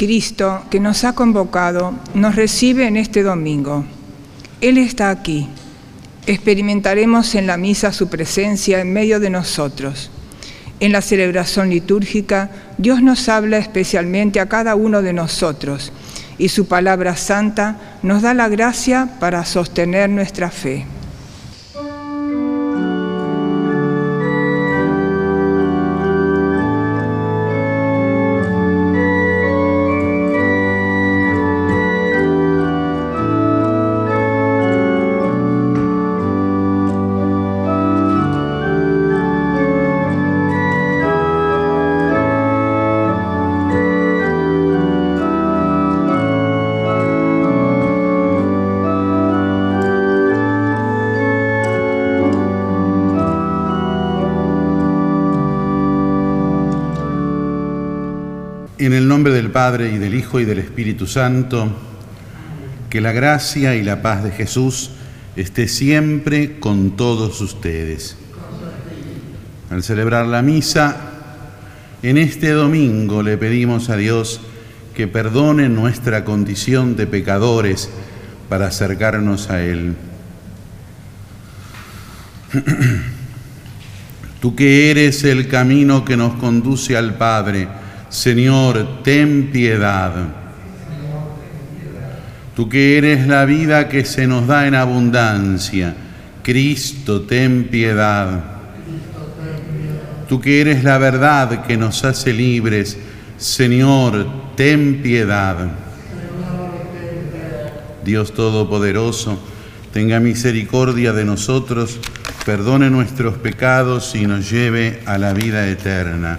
Cristo, que nos ha convocado, nos recibe en este domingo. Él está aquí. Experimentaremos en la misa su presencia en medio de nosotros. En la celebración litúrgica, Dios nos habla especialmente a cada uno de nosotros y su palabra santa nos da la gracia para sostener nuestra fe. Padre y del Hijo y del Espíritu Santo, que la gracia y la paz de Jesús esté siempre con todos ustedes. Al celebrar la misa, en este domingo le pedimos a Dios que perdone nuestra condición de pecadores para acercarnos a Él. Tú que eres el camino que nos conduce al Padre, Señor, ten piedad. Tú que eres la vida que se nos da en abundancia, Cristo, ten piedad. Tú que eres la verdad que nos hace libres, Señor, ten piedad. Dios Todopoderoso, tenga misericordia de nosotros, perdone nuestros pecados y nos lleve a la vida eterna.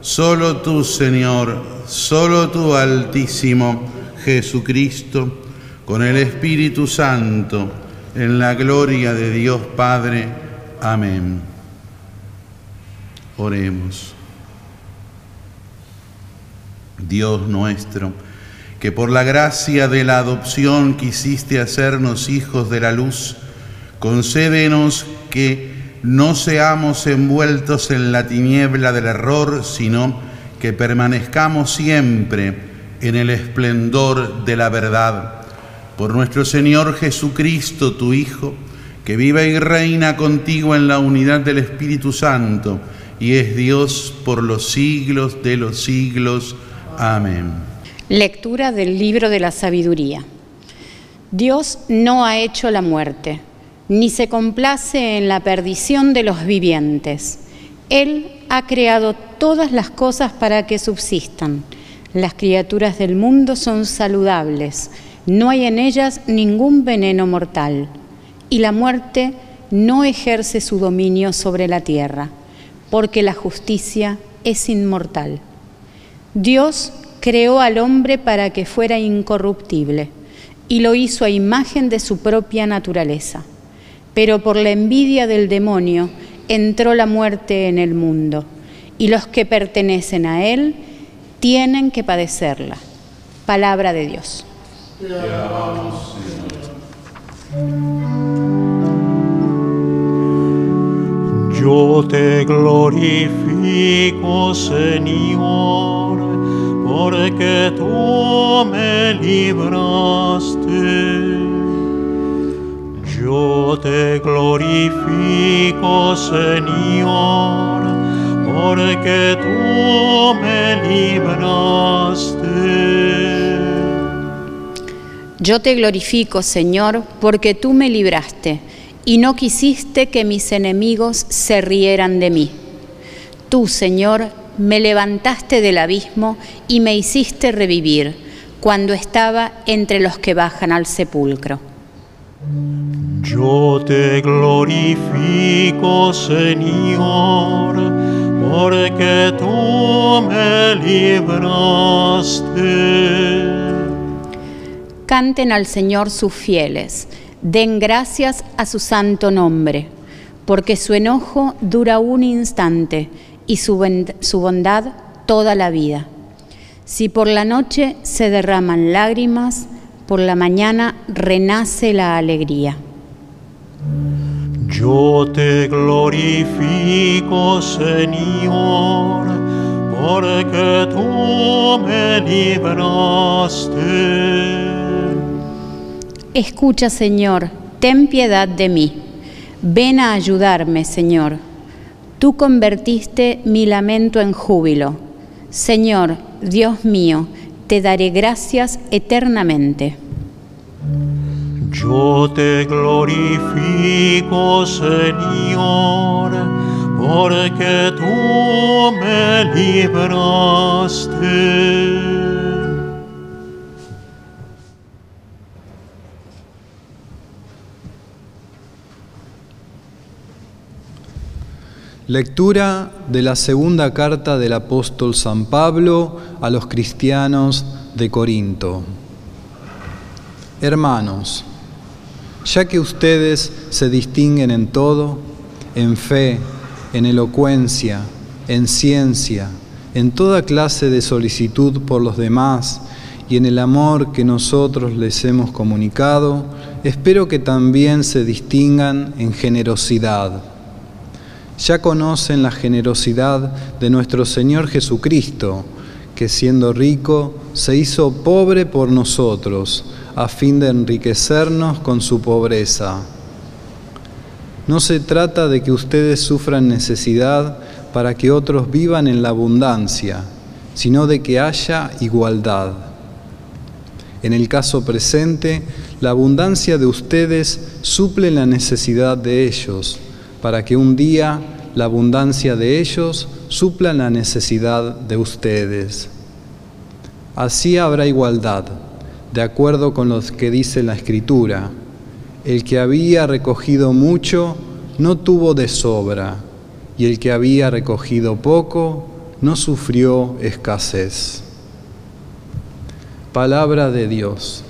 solo tú, Señor, solo tú, Altísimo Jesucristo, con el Espíritu Santo, en la gloria de Dios Padre. Amén. Oremos. Dios nuestro, que por la gracia de la adopción quisiste hacernos hijos de la luz, concédenos que no seamos envueltos en la tiniebla del error, sino que permanezcamos siempre en el esplendor de la verdad. Por nuestro Señor Jesucristo, tu Hijo, que vive y reina contigo en la unidad del Espíritu Santo y es Dios por los siglos de los siglos. Amén. Lectura del libro de la sabiduría. Dios no ha hecho la muerte, ni se complace en la perdición de los vivientes. Él ha creado todas las cosas para que subsistan. Las criaturas del mundo son saludables, no hay en ellas ningún veneno mortal, y la muerte no ejerce su dominio sobre la tierra, porque la justicia es inmortal. Dios creó al hombre para que fuera incorruptible, y lo hizo a imagen de su propia naturaleza. Pero por la envidia del demonio entró la muerte en el mundo y los que pertenecen a Él tienen que padecerla. Palabra de Dios. Yo te glorifico, Señor, porque tú me libraste. Yo te glorifico, Señor, porque tú me libraste. Yo te glorifico, Señor, porque tú me libraste y no quisiste que mis enemigos se rieran de mí. Tú, Señor, me levantaste del abismo y me hiciste revivir cuando estaba entre los que bajan al sepulcro. Yo te glorifico, Señor, porque tú me libraste. Canten al Señor sus fieles, den gracias a su santo nombre, porque su enojo dura un instante y su, bondad toda la vida. Si por la noche se derraman lágrimas, por la mañana renace la alegría. Yo te glorifico, Señor, porque tú me libraste. Escucha, Señor, ten piedad de mí. Ven a ayudarme, Señor. Tú convertiste mi lamento en júbilo. Señor, Dios mío, te daré gracias eternamente. Yo te glorifico, Señor, porque tú me libraste. Lectura de la segunda carta del apóstol San Pablo a los cristianos de Corinto. Hermanos, ya que ustedes se distinguen en todo, en fe, en elocuencia, en ciencia, en toda clase de solicitud por los demás y en el amor que nosotros les hemos comunicado, espero que también se distingan en generosidad ya conocen la generosidad de nuestro Señor Jesucristo, que siendo rico se hizo pobre por nosotros, a fin de enriquecernos con su pobreza. No se trata de que ustedes sufran necesidad para que otros vivan en la abundancia, sino de que haya igualdad. En el caso presente, la abundancia de ustedes suple la necesidad de ellos para que un día la abundancia de ellos supla la necesidad de ustedes. Así habrá igualdad, de acuerdo con lo que dice la Escritura. El que había recogido mucho no tuvo de sobra, y el que había recogido poco no sufrió escasez. Palabra de Dios.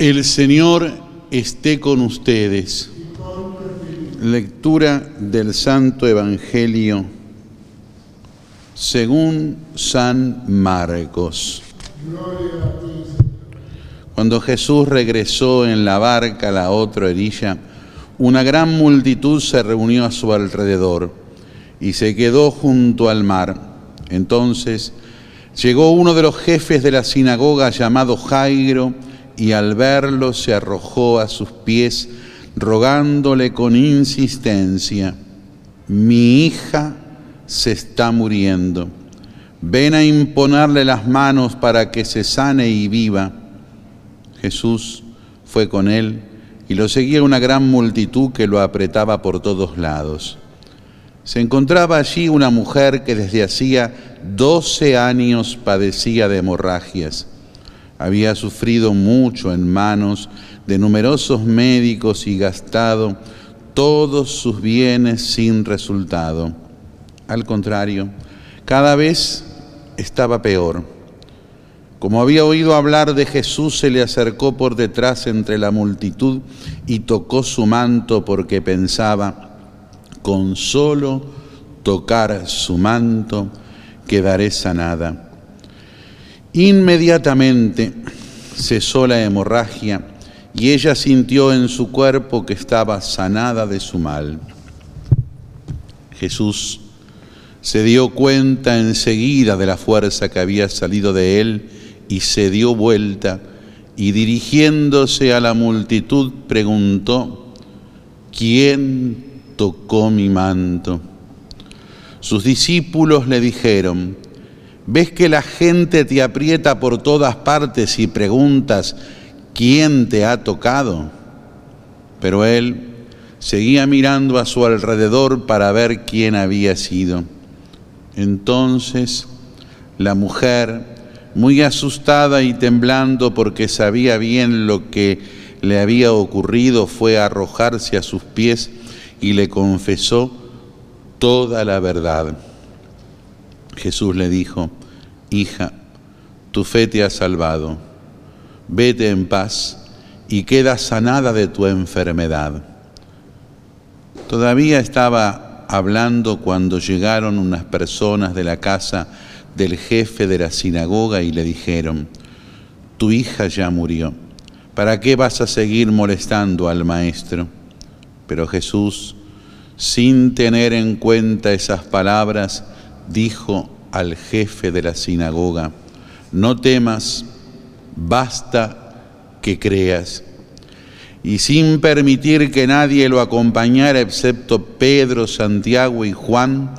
El Señor esté con ustedes. Lectura del Santo Evangelio según San Marcos. Cuando Jesús regresó en la barca a la otra orilla, una gran multitud se reunió a su alrededor y se quedó junto al mar. Entonces llegó uno de los jefes de la sinagoga llamado Jairo, y al verlo se arrojó a sus pies, rogándole con insistencia, mi hija se está muriendo, ven a imponerle las manos para que se sane y viva. Jesús fue con él y lo seguía una gran multitud que lo apretaba por todos lados. Se encontraba allí una mujer que desde hacía doce años padecía de hemorragias había sufrido mucho en manos de numerosos médicos y gastado todos sus bienes sin resultado. Al contrario, cada vez estaba peor. Como había oído hablar de Jesús, se le acercó por detrás entre la multitud y tocó su manto porque pensaba, con solo tocar su manto, quedaré sanada. Inmediatamente cesó la hemorragia y ella sintió en su cuerpo que estaba sanada de su mal. Jesús se dio cuenta enseguida de la fuerza que había salido de él y se dio vuelta y dirigiéndose a la multitud preguntó, ¿quién tocó mi manto? Sus discípulos le dijeron, ¿ves que la gente te aprieta por todas partes y preguntas, ¿quién te ha tocado? Pero él seguía mirando a su alrededor para ver quién había sido. Entonces la mujer, muy asustada y temblando porque sabía bien lo que le había ocurrido, fue a arrojarse a sus pies y le confesó toda la verdad. Jesús le dijo, hija, tu fe te ha salvado, vete en paz y queda sanada de tu enfermedad. Todavía estaba hablando cuando llegaron unas personas de la casa del jefe de la sinagoga y le dijeron, tu hija ya murió, ¿para qué vas a seguir molestando al maestro? Pero Jesús, sin tener en cuenta esas palabras, dijo al jefe de la sinagoga, no temas, basta que creas y sin permitir que nadie lo acompañara excepto Pedro, Santiago y Juan,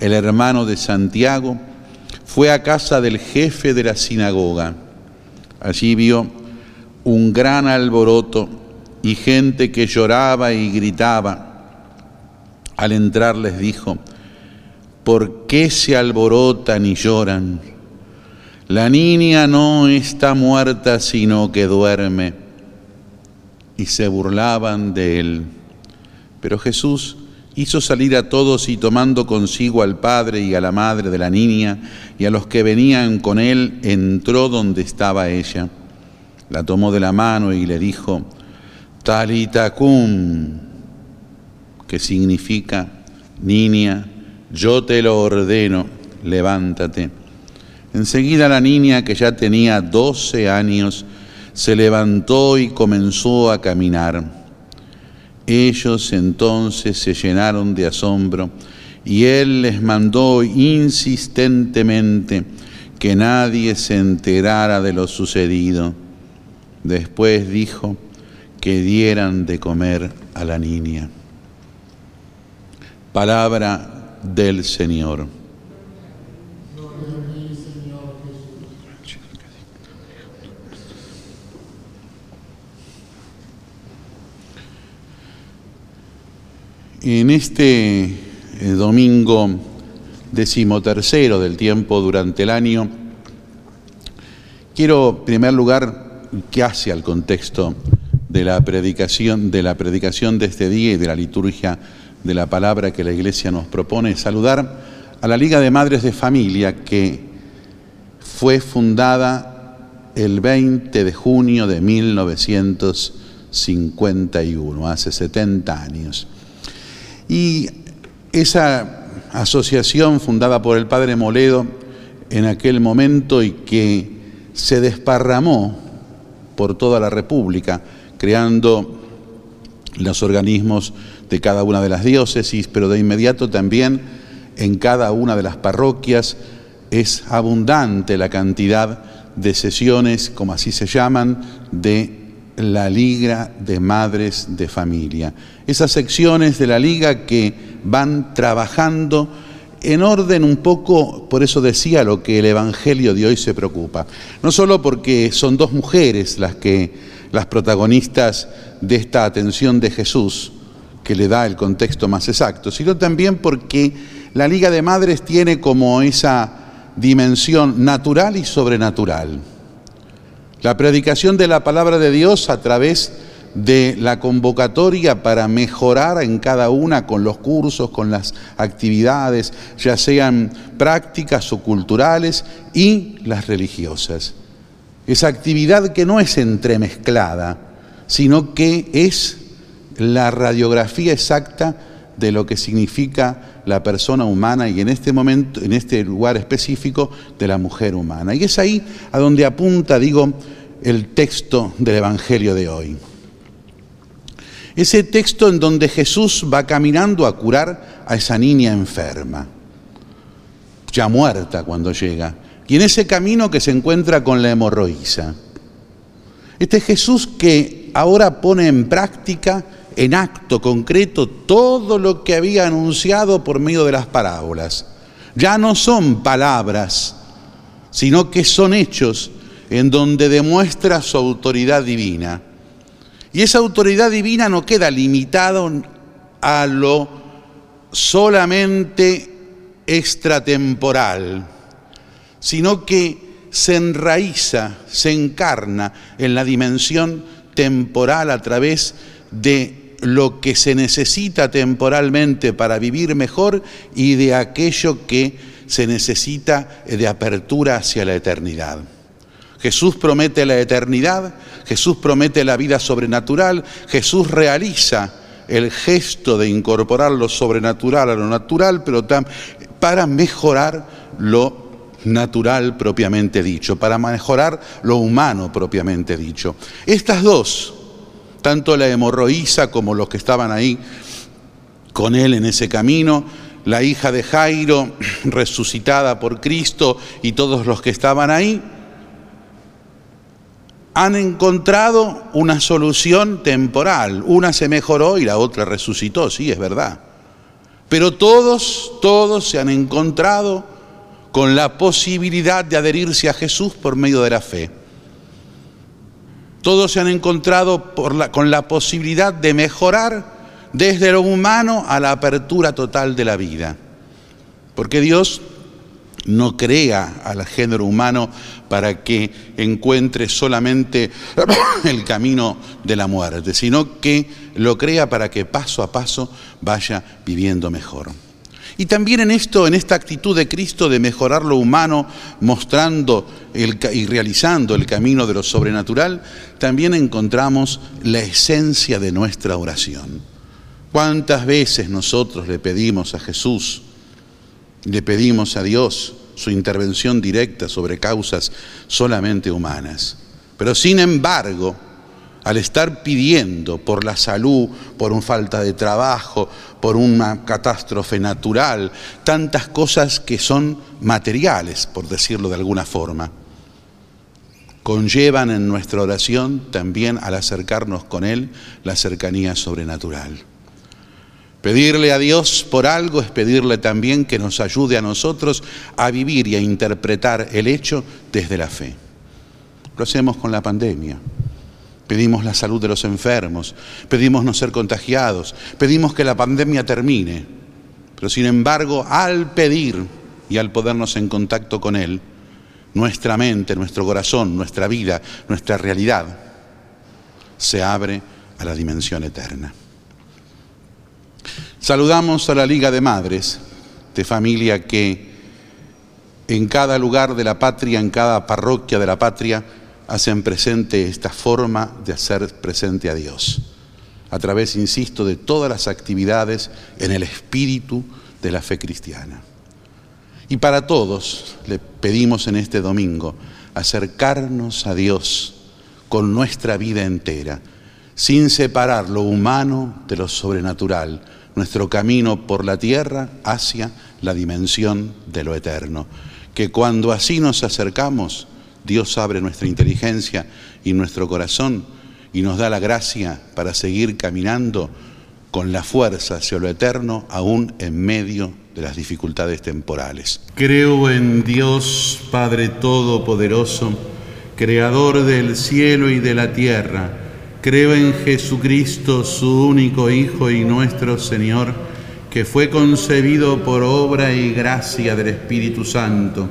el hermano de Santiago, fue a casa del jefe de la sinagoga. Allí vio un gran alboroto y gente que lloraba y gritaba. Al entrar les dijo, ¿por qué se alborotan y lloran? La niña no está muerta, sino que duerme y se burlaban de él. Pero Jesús hizo salir a todos y tomando consigo al padre y a la madre de la niña y a los que venían con él, entró donde estaba ella. La tomó de la mano y le dijo, Talita cum, que significa, niña, yo te lo ordeno, levántate. Enseguida la niña, que ya tenía doce años, se levantó y comenzó a caminar. Ellos entonces se llenaron de asombro y él les mandó insistentemente que nadie se enterara de lo sucedido. Después dijo que dieran de comer a la niña. Palabra del Señor. En este eh, domingo decimotercero del tiempo durante el año, quiero en primer lugar que hace al contexto de la predicación de la predicación de este día y de la liturgia de la palabra que la Iglesia nos propone, saludar a la Liga de Madres de Familia que fue fundada el 20 de junio de 1951, hace 70 años. Y esa asociación fundada por el padre Moledo en aquel momento y que se desparramó por toda la República, creando los organismos de cada una de las diócesis, pero de inmediato también en cada una de las parroquias es abundante la cantidad de sesiones, como así se llaman, de la Liga de Madres de Familia. Esas secciones de la Liga que van trabajando en orden un poco, por eso decía lo que el Evangelio de hoy se preocupa. No solo porque son dos mujeres las que las protagonistas de esta atención de Jesús, que le da el contexto más exacto, sino también porque la Liga de Madres tiene como esa dimensión natural y sobrenatural. La predicación de la palabra de Dios a través de la convocatoria para mejorar en cada una con los cursos, con las actividades, ya sean prácticas o culturales y las religiosas. Esa actividad que no es entremezclada, sino que es la radiografía exacta de lo que significa la persona humana y en este momento, en este lugar específico, de la mujer humana. Y es ahí a donde apunta, digo, el texto del Evangelio de hoy. Ese texto en donde Jesús va caminando a curar a esa niña enferma, ya muerta cuando llega, y en ese camino que se encuentra con la hemorroísa. Este Jesús que ahora pone en práctica, en acto concreto, todo lo que había anunciado por medio de las parábolas. Ya no son palabras, sino que son hechos en donde demuestra su autoridad divina. Y esa autoridad divina no queda limitada a lo solamente extratemporal, sino que se enraiza, se encarna en la dimensión temporal a través de lo que se necesita temporalmente para vivir mejor y de aquello que se necesita de apertura hacia la eternidad. Jesús promete la eternidad, Jesús promete la vida sobrenatural, Jesús realiza el gesto de incorporar lo sobrenatural a lo natural, pero para mejorar lo natural propiamente dicho, para mejorar lo humano propiamente dicho. Estas dos, tanto la hemorroísa como los que estaban ahí con él en ese camino, la hija de Jairo resucitada por Cristo y todos los que estaban ahí, han encontrado una solución temporal. Una se mejoró y la otra resucitó, sí, es verdad. Pero todos, todos se han encontrado con la posibilidad de adherirse a Jesús por medio de la fe. Todos se han encontrado con la posibilidad de mejorar desde lo humano a la apertura total de la vida. Porque Dios no crea al género humano para que encuentre solamente el camino de la muerte, sino que lo crea para que paso a paso vaya viviendo mejor. Y también en esto, en esta actitud de Cristo de mejorar lo humano, mostrando y realizando el camino de lo sobrenatural, también encontramos la esencia de nuestra oración. ¿Cuántas veces nosotros le pedimos a Jesús, le pedimos a Dios su intervención directa sobre causas solamente humanas? Pero sin embargo, al estar pidiendo por la salud, por una falta de trabajo, por una catástrofe natural, tantas cosas que son materiales, por decirlo de alguna forma, conllevan en nuestra oración también al acercarnos con Él la cercanía sobrenatural. Pedirle a Dios por algo es pedirle también que nos ayude a nosotros a vivir y a interpretar el hecho desde la fe. Lo hacemos con la pandemia pedimos la salud de los enfermos, pedimos no ser contagiados, pedimos que la pandemia termine. Pero sin embargo, al pedir y al podernos en contacto con Él, nuestra mente, nuestro corazón, nuestra vida, nuestra realidad se abre a la dimensión eterna. Saludamos a la Liga de Madres, de familia que en cada lugar de la patria, en cada parroquia de la patria, hacen presente esta forma de hacer presente a Dios, a través, insisto, de todas las actividades en el espíritu de la fe cristiana. Y para todos le pedimos en este domingo acercarnos a Dios con nuestra vida entera, sin separar lo humano de lo sobrenatural, nuestro camino por la tierra hacia la dimensión de lo eterno. Que cuando así nos acercamos, Dios abre nuestra inteligencia y nuestro corazón y nos da la gracia para seguir caminando con la fuerza hacia lo eterno, aún en medio de las dificultades temporales. Creo en Dios Padre Todopoderoso, Creador del cielo y de la tierra. Creo en Jesucristo, su único Hijo y nuestro Señor, que fue concebido por obra y gracia del Espíritu Santo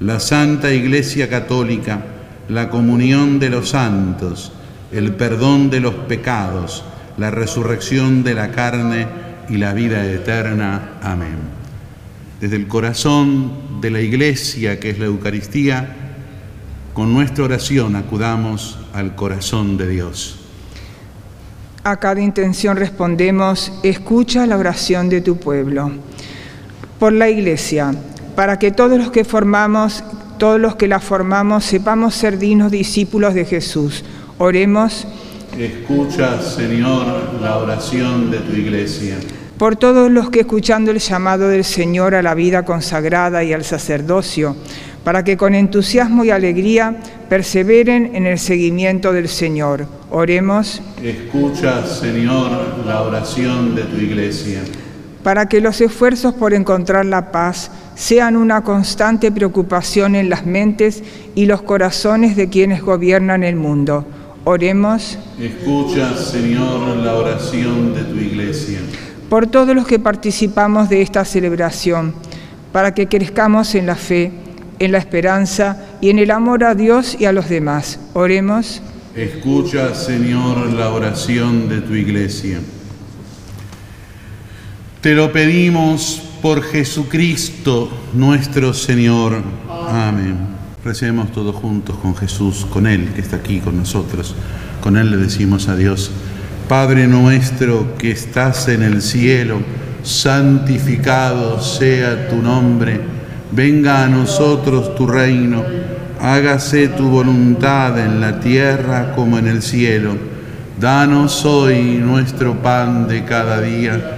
la Santa Iglesia Católica, la comunión de los santos, el perdón de los pecados, la resurrección de la carne y la vida eterna. Amén. Desde el corazón de la Iglesia, que es la Eucaristía, con nuestra oración acudamos al corazón de Dios. A cada intención respondemos, escucha la oración de tu pueblo. Por la Iglesia, para que todos los que formamos, todos los que la formamos, sepamos ser dignos discípulos de Jesús. Oremos. Escucha, Señor, la oración de tu Iglesia. Por todos los que escuchando el llamado del Señor a la vida consagrada y al sacerdocio, para que con entusiasmo y alegría perseveren en el seguimiento del Señor. Oremos. Escucha, Señor, la oración de tu iglesia. Para que los esfuerzos por encontrar la paz sean una constante preocupación en las mentes y los corazones de quienes gobiernan el mundo. Oremos. Escucha, Señor, la oración de tu iglesia. Por todos los que participamos de esta celebración, para que crezcamos en la fe, en la esperanza y en el amor a Dios y a los demás. Oremos. Escucha, Señor, la oración de tu iglesia. Te lo pedimos por Jesucristo nuestro Señor. Amén. Recemos todos juntos con Jesús, con Él que está aquí con nosotros. Con Él le decimos a Dios, Padre nuestro que estás en el cielo, santificado sea tu nombre, venga a nosotros tu reino, hágase tu voluntad en la tierra como en el cielo. Danos hoy nuestro pan de cada día,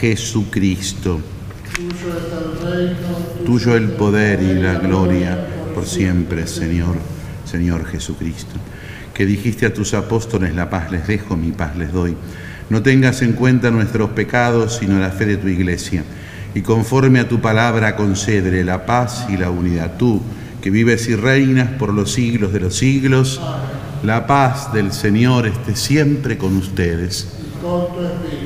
Jesucristo. Tuyo el poder y la gloria por siempre, Señor, Señor Jesucristo. Que dijiste a tus apóstoles, la paz les dejo, mi paz les doy. No tengas en cuenta nuestros pecados, sino la fe de tu iglesia. Y conforme a tu palabra, concédele la paz y la unidad. Tú, que vives y reinas por los siglos de los siglos, la paz del Señor esté siempre con ustedes. con tu espíritu.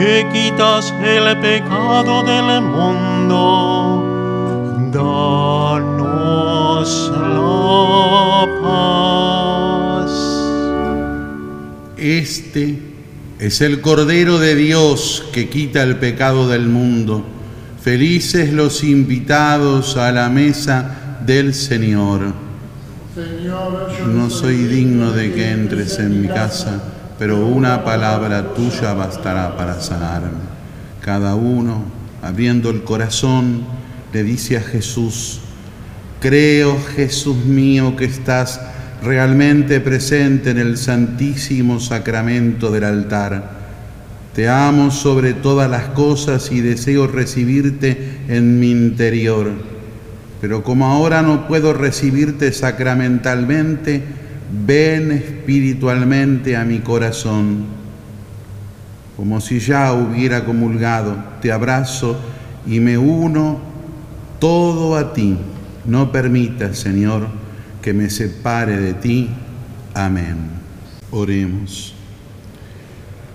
que quitas el pecado del mundo, danos la paz. Este es el Cordero de Dios que quita el pecado del mundo. Felices los invitados a la mesa del Señor. Señor, yo No soy digno de que entres en mi casa, pero una palabra tuya bastará para sanarme. Cada uno, abriendo el corazón, le dice a Jesús, creo Jesús mío que estás realmente presente en el santísimo sacramento del altar. Te amo sobre todas las cosas y deseo recibirte en mi interior. Pero como ahora no puedo recibirte sacramentalmente, ven espiritualmente a mi corazón. Como si ya hubiera comulgado, te abrazo y me uno todo a ti. No permitas, Señor, que me separe de ti. Amén. Oremos.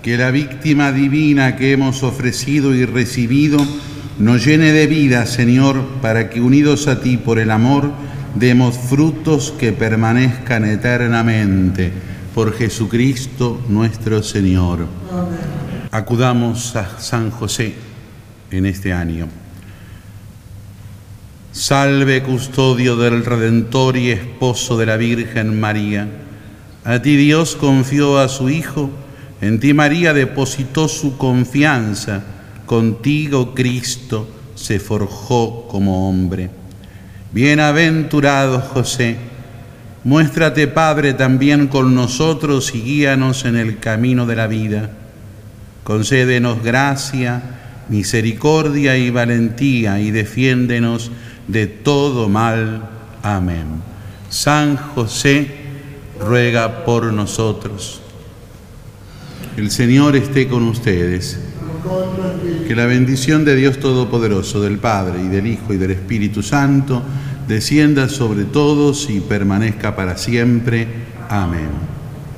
Que la víctima divina que hemos ofrecido y recibido nos llene de vida, Señor, para que unidos a ti por el amor, demos frutos que permanezcan eternamente. Por Jesucristo nuestro Señor. Acudamos a San José en este año. Salve custodio del Redentor y esposo de la Virgen María. A ti Dios confió a su Hijo, en ti María depositó su confianza, contigo Cristo se forjó como hombre. Bienaventurado José, muéstrate Padre también con nosotros y guíanos en el camino de la vida. Concédenos gracia, misericordia y valentía y defiéndenos de todo mal. Amén. San José, ruega por nosotros. El Señor esté con ustedes. Que la bendición de Dios Todopoderoso, del Padre y del Hijo y del Espíritu Santo, descienda sobre todos y permanezca para siempre. Amén.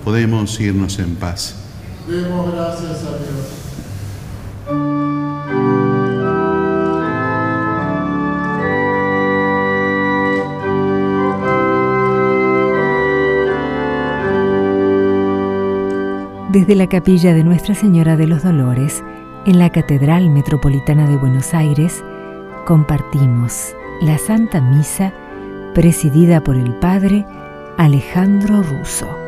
Podemos irnos en paz. Demos gracias a Dios. Desde la capilla de Nuestra Señora de los Dolores, en la Catedral Metropolitana de Buenos Aires, compartimos la Santa Misa presidida por el Padre Alejandro Russo.